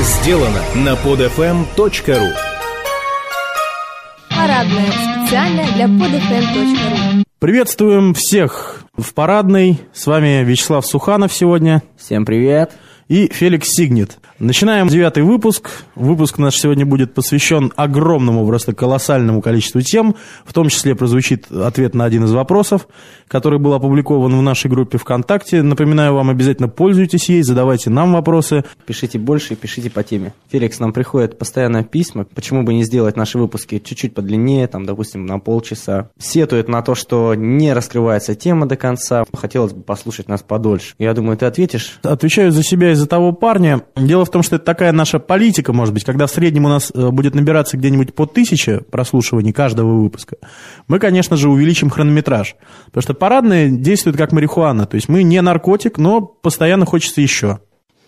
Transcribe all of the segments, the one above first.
сделано на podfm.ru Парадная. Специально для podfm.ru Приветствуем всех в парадной. С вами Вячеслав Суханов сегодня Всем привет. И Феликс Сигнет. Начинаем девятый выпуск. Выпуск наш сегодня будет посвящен огромному, просто колоссальному количеству тем. В том числе прозвучит ответ на один из вопросов, который был опубликован в нашей группе ВКонтакте. Напоминаю вам, обязательно пользуйтесь ей, задавайте нам вопросы. Пишите больше и пишите по теме. Феликс, нам приходят постоянно письма. Почему бы не сделать наши выпуски чуть-чуть подлиннее, там, допустим, на полчаса. Сетует на то, что не раскрывается тема до конца. Хотелось бы послушать нас подольше. Я думаю, ты ответишь? Отвечаю за себя и за того парня. Дело в том, что это такая наша политика, может быть, когда в среднем у нас э, будет набираться где-нибудь по тысяче прослушиваний каждого выпуска, мы, конечно же, увеличим хронометраж. Потому что парадные действуют как марихуана. То есть мы не наркотик, но постоянно хочется еще.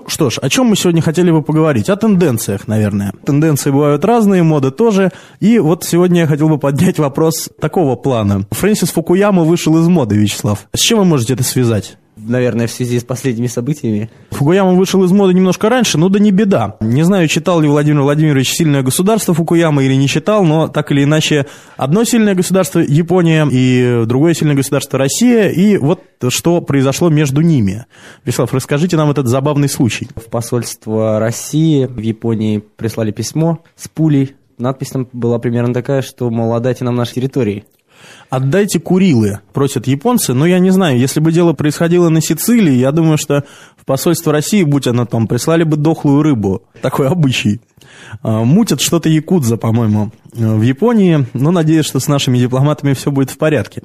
Что ж, о чем мы сегодня хотели бы поговорить? О тенденциях, наверное. Тенденции бывают разные, моды тоже. И вот сегодня я хотел бы поднять вопрос такого плана. Фрэнсис Фукуяма вышел из моды, Вячеслав. С чем вы можете это связать? Наверное, в связи с последними событиями. Фукуяма вышел из моды немножко раньше, но да не беда. Не знаю, читал ли Владимир Владимирович «Сильное государство» Фукуяма или не читал, но так или иначе одно сильное государство – Япония, и другое сильное государство – Россия, и вот что произошло между ними. Вячеслав, расскажите нам этот забавный случай. В посольство России в Японии прислали письмо с пулей. Надпись там была примерно такая, что, мол, отдайте нам наши территории. «Отдайте Курилы», просят японцы, но я не знаю, если бы дело происходило на Сицилии, я думаю, что в посольство России, будь оно там, прислали бы дохлую рыбу, такой обычай. А, Мутят что-то якудза, по-моему, в Японии, но надеюсь, что с нашими дипломатами все будет в порядке.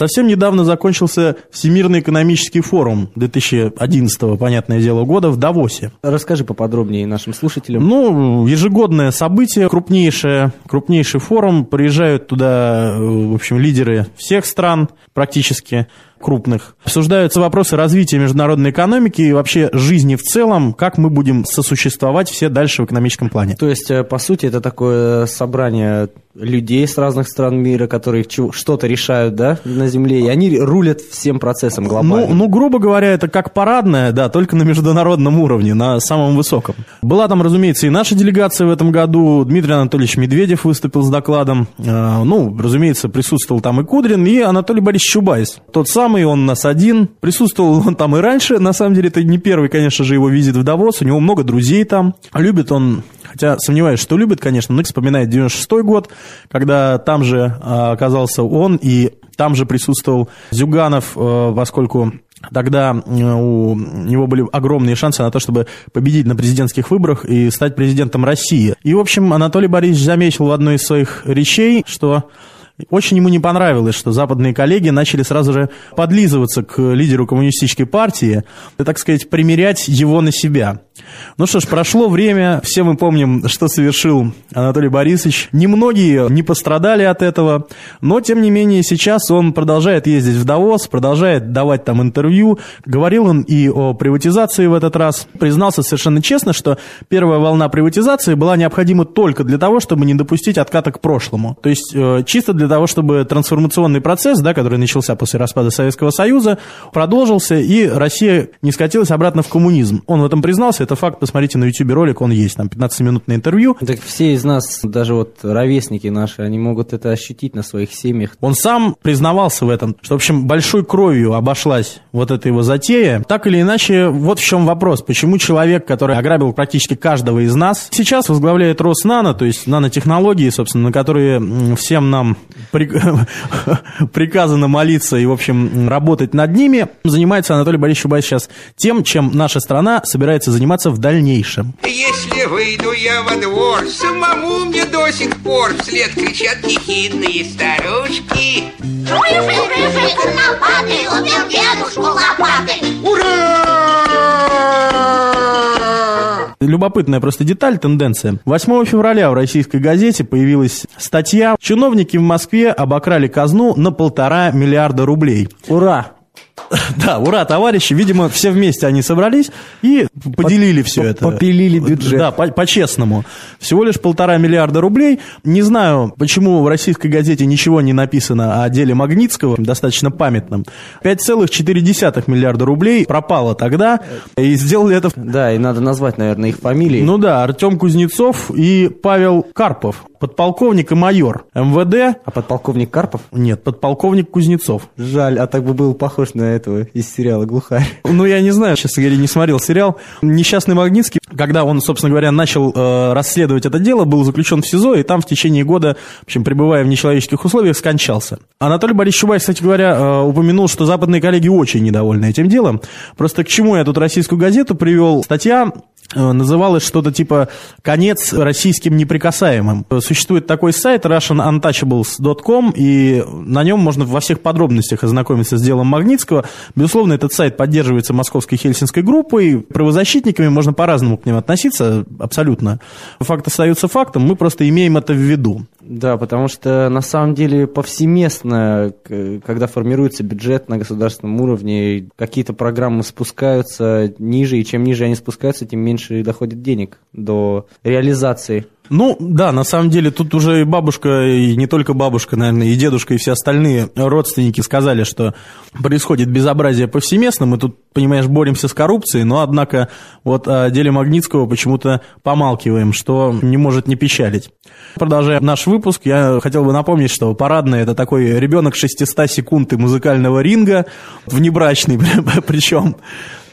Совсем недавно закончился Всемирный экономический форум 2011, понятное дело, года в Давосе. Расскажи поподробнее нашим слушателям. Ну, ежегодное событие, крупнейшее, крупнейший форум. Приезжают туда, э, в общем, лидеры всех стран практически крупных. Обсуждаются вопросы развития международной экономики и вообще жизни в целом, как мы будем сосуществовать все дальше в экономическом плане. То есть, э, по сути, это такое собрание людей с разных стран мира, которые что-то решают, да, на Земле, и они рулят всем процессом глобально. Ну, ну, грубо говоря, это как парадная, да, только на международном уровне, на самом высоком. Была там, разумеется, и наша делегация в этом году. Дмитрий Анатольевич Медведев выступил с докладом. Э, Ну, разумеется, присутствовал там и Кудрин, и Анатолий Борисович Чубайс. Тот самый, он у нас один. Присутствовал он там и раньше. На самом деле, это не первый, конечно же, его визит в Давос. У него много друзей там. Любит он Хотя сомневаюсь, что любит, конечно, но вспоминает 96 год, когда там же а, оказался он, и там же присутствовал Зюганов, э, поскольку Тогда э, у него были огромные шансы на то, чтобы победить на президентских выборах и стать президентом России. И, в общем, Анатолий Борисович заметил в одной из своих речей, что очень ему не понравилось, что западные коллеги начали сразу же подлизываться к лидеру коммунистической партии и, так сказать, примерять его на себя. Ну что ж, прошло время, все мы помним, что совершил Анатолий Борисович. Немногие не пострадали от этого, но, тем не менее, сейчас он продолжает ездить в Давос, продолжает давать там интервью. Говорил он и о приватизации в этот раз. Признался совершенно честно, что первая волна приватизации была необходима только для того, чтобы не допустить отката к прошлому. То есть, э, чисто для того, чтобы трансформационный процесс, да, который начался после распада Советского Союза, продолжился, и Россия не скатилась обратно в коммунизм. Он в этом признался, это факт, посмотрите на YouTube ролик, он есть, там 15-минутное интервью. Так все из нас, даже вот ровесники наши, они могут это ощутить на своих семьях. Он сам признавался в этом, что, в общем, большой кровью обошлась вот эта его затея. Так или иначе, вот в чем вопрос. Почему человек, который ограбил практически каждого из нас, сейчас возглавляет Роснано, то есть нанотехнологии, собственно, на которые всем нам при- приказано молиться и, в общем, работать над ними, занимается Анатолий Борисович Чубайс сейчас тем, чем наша страна собирается заниматься в дальнейшем. Если выйду я во двор, самому мне до сих пор вслед кричат ехидные старушки. Конопатый убил дедушку лопатой. Любопытная просто деталь, тенденция. 8 февраля в российской газете появилась статья «Чиновники в Москве обокрали казну на полтора миллиарда рублей». Ура! Да, ура, товарищи. Видимо, все вместе они собрались и поделили все это. попилили бюджет. Да, по- по-честному. Всего лишь полтора миллиарда рублей. Не знаю, почему в российской газете ничего не написано о деле Магнитского, достаточно памятном. 5,4 миллиарда рублей пропало тогда, и сделали это... Да, и надо назвать, наверное, их фамилии. Ну да, Артем Кузнецов и Павел Карпов, подполковник и майор МВД. А подполковник Карпов? Нет, подполковник Кузнецов. Жаль, а так бы был похож на этого из сериала «Глухарь». Ну, я не знаю, честно говоря, не смотрел сериал. Несчастный Магнитский, когда он, собственно говоря, начал э, расследовать это дело, был заключен в СИЗО, и там в течение года, в общем, пребывая в нечеловеческих условиях, скончался. Анатолий Борисович Чубайс, кстати говоря, э, упомянул, что западные коллеги очень недовольны этим делом. Просто к чему я тут российскую газету привел? Статья называлось что-то типа «Конец российским неприкасаемым». Существует такой сайт russianuntouchables.com, и на нем можно во всех подробностях ознакомиться с делом Магнитского. Безусловно, этот сайт поддерживается Московской Хельсинской группой. Правозащитниками можно по-разному к ним относиться, абсолютно. Факт остается фактом, мы просто имеем это в виду. Да, потому что на самом деле повсеместно, когда формируется бюджет на государственном уровне, какие-то программы спускаются ниже, и чем ниже они спускаются, тем меньше доходит денег до реализации. Ну, да, на самом деле тут уже и бабушка, и не только бабушка, наверное, и дедушка, и все остальные родственники сказали, что происходит безобразие повсеместно. Мы тут, понимаешь, боремся с коррупцией, но, однако, вот о деле Магнитского почему-то помалкиваем, что не может не печалить. Продолжая наш выпуск, я хотел бы напомнить, что парадный – это такой ребенок 600 секунд и музыкального ринга, внебрачный причем.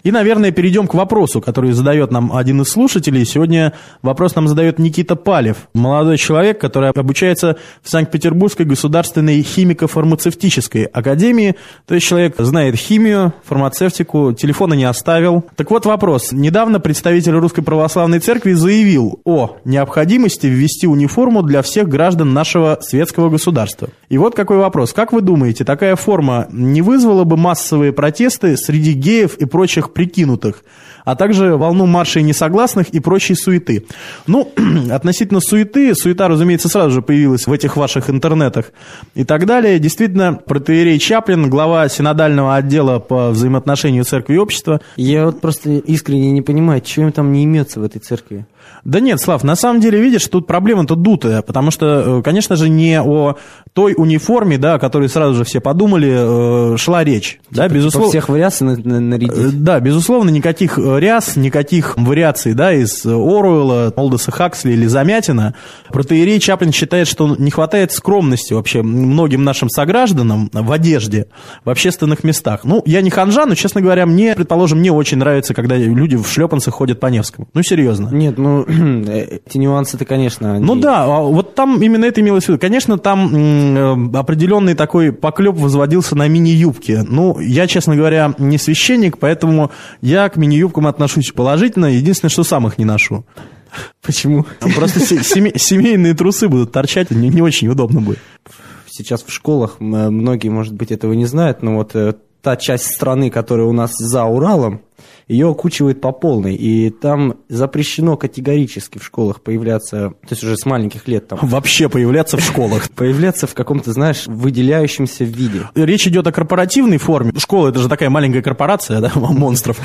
И, наверное, перейдем к вопросу, который задает нам один из слушателей. Сегодня вопрос нам задает Никита Палев, молодой человек, который обучается в Санкт-Петербургской государственной химико-фармацевтической академии. То есть человек знает химию, фармацевтику, телефона не оставил. Так вот вопрос. Недавно представитель Русской Православной Церкви заявил о необходимости ввести униформу для всех граждан нашего светского государства. И вот какой вопрос. Как вы думаете, такая форма не вызвала бы массовые протесты среди геев и прочих прикинутых, а также волну маршей несогласных и прочей суеты? Ну, относительно суеты, суета, разумеется, сразу же появилась в этих ваших интернетах и так далее. Действительно, протеерей Чаплин, глава синодального отдела по взаимоотношению церкви и общества, Я вот просто искренне не понимаю, чего им там не имется в этой церкви. Да нет, Слав, на самом деле, видишь, тут проблема-то дутая, потому что, э, конечно же, не о той униформе, да, о которой сразу же все подумали, э, шла речь. Да, Типа безусловно. всех вариаций на- на- Э, нарядить. Да, безусловно, никаких э, ряс, никаких вариаций, да, из э, Оруэлла, Олдоса Хаксли или Замятина. Протеерей Чаплин считает, что не хватает скромности вообще многим нашим согражданам в одежде, в общественных местах. Ну, я не ханжа, но, честно говоря, мне, предположим, не очень нравится, когда люди в шлепанцах ходят по Невскому. Ну, серьезно. Нет, ну, эти нюансы-то, конечно, они- Ну да, а вот там именно это имелось в виду. Конечно, там э, определенный такой поклеп возводился на мини-юбке. Ну, я, честно говоря, не священник, поэтому я к мини-юбкам отношусь положительно. Единственное, что сам их не ношу. Почему? Просто се- семей- семейные трусы будут торчать, не, очень удобно будет. Сейчас в школах многие, может быть, этого не знают, но вот э, та часть страны, которая у нас за Уралом, ее окучивает по полной, и там запрещено категорически в школах появляться, то есть уже с маленьких лет там, Вообще появляться в школах. появляться в каком-то, знаешь, выделяющемся виде. Речь идет о корпоративной форме. Школа это же такая маленькая корпорация, да, монстров.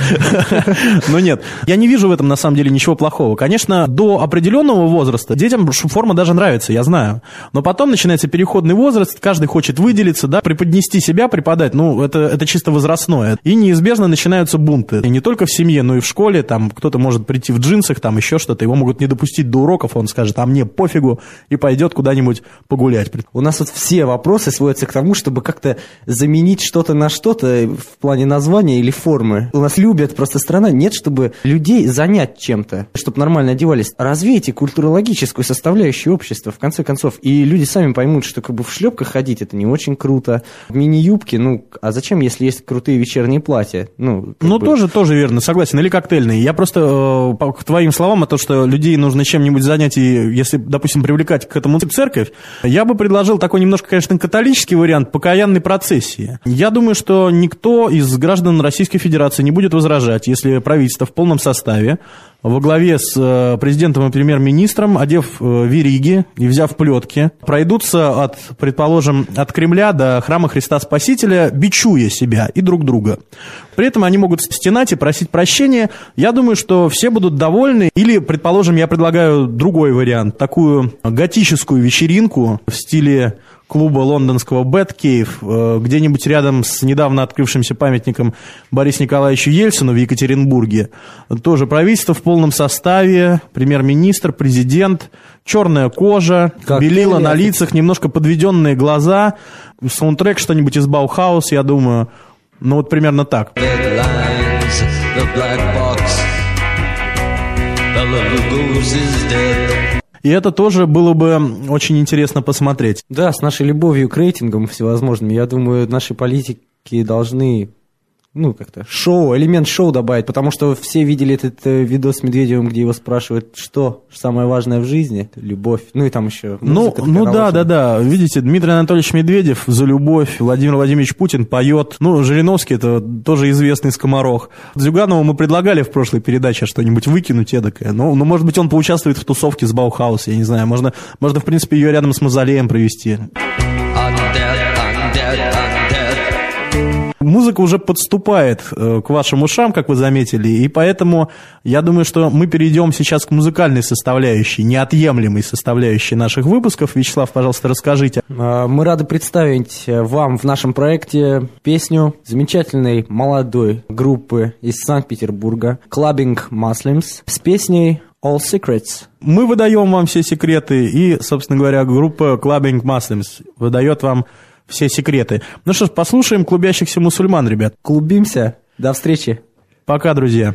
Но нет, я не вижу в этом на самом деле ничего плохого. Конечно, до определенного возраста детям форма даже нравится, я знаю. Но потом начинается переходный возраст, каждый хочет выделиться, да, преподнести себя, преподать. Ну, это, это чисто возрастное. И неизбежно начинаются бунты. И не только в семье, но и в школе. Там кто-то может прийти в джинсах, там еще что-то. Его могут не допустить до уроков, он скажет, а мне пофигу, и пойдет куда-нибудь погулять. У нас вот все вопросы сводятся к тому, чтобы как-то заменить что-то на что-то в плане названия или формы. У нас любят просто страна, нет, чтобы людей занять чем-то, чтобы нормально одевались. Развейте культурологическую составляющую общества, в конце концов. И люди сами поймут, что как бы в шлепках ходить это не очень круто. В мини-юбке, ну, а зачем, если есть крутые вечерние платья? Ну, Ну, бы- тоже, тоже верно, согласен. Или коктейльные. Я просто э, к твоим словам о том, что людей нужно чем-нибудь занять, и если, допустим, привлекать к этому церковь, я бы предложил такой немножко, конечно, католический вариант покаянной процессии. Я думаю, что никто из граждан Российской Федерации не будет возражать, если правительство в полном составе во главе с э, президентом и премьер-министром, одев э, вериги и взяв плетки, пройдутся от, предположим, от Кремля до храма Христа Спасителя, бичуя себя и друг друга. При этом они могут стенать и просить прощения. Я думаю, что все будут довольны. Или, предположим, я предлагаю другой вариант. Такую готическую вечеринку в стиле клуба лондонского Batcave, э, где-нибудь рядом с недавно открывшимся памятником Борису Николаевичу Ельцину в Екатеринбурге. Тоже правительство в полном составе, премьер-министр, президент, черная кожа, Коктейли. белила на лицах, немножко подведенные глаза, саундтрек что-нибудь из Баухаус, я думаю. Ну вот примерно так. the black box. Dead. И это тоже было бы очень интересно посмотреть. Да, с нашей любовью к рейтингам всевозможным, я думаю, наши политики должны, ну, как-то шоу, элемент шоу добавить, потому что все видели этот э, видос с Медведевым, где его спрашивают, что самое важное в жизни? Любовь. Ну, и там еще Ну, музыка ну да, да, да. Видите, Дмитрий Анатольевич Медведев за любовь, Владимир Владимирович Путин поет. Ну, Жириновский это тоже известный скоморох. Зюганову мы предлагали в прошлой передаче что-нибудь выкинуть эдакое. Ну, ну, может быть, он поучаствует в тусовке с Баухаус, я не знаю. Можно, можно в принципе, ее рядом с Мавзолеем провести. I'm dead, I'm dead, I'm dead. Музыка уже подступает э, к вашим ушам, как вы заметили, и поэтому я думаю, что мы перейдем сейчас к музыкальной составляющей, неотъемлемой составляющей наших выпусков. Вячеслав, пожалуйста, расскажите. А, Мы рады представить э, вам в нашем проекте песню замечательной молодой группы из Санкт-Петербурга Clubbing Muslims с песней All Secrets. Мы выдаем вам все секреты, и, собственно говоря, группа Clubbing Muslims выдает вам все секреты. Ну что ж, послушаем клубящихся мусульман, ребят. Клубимся. До встречи. Пока, друзья.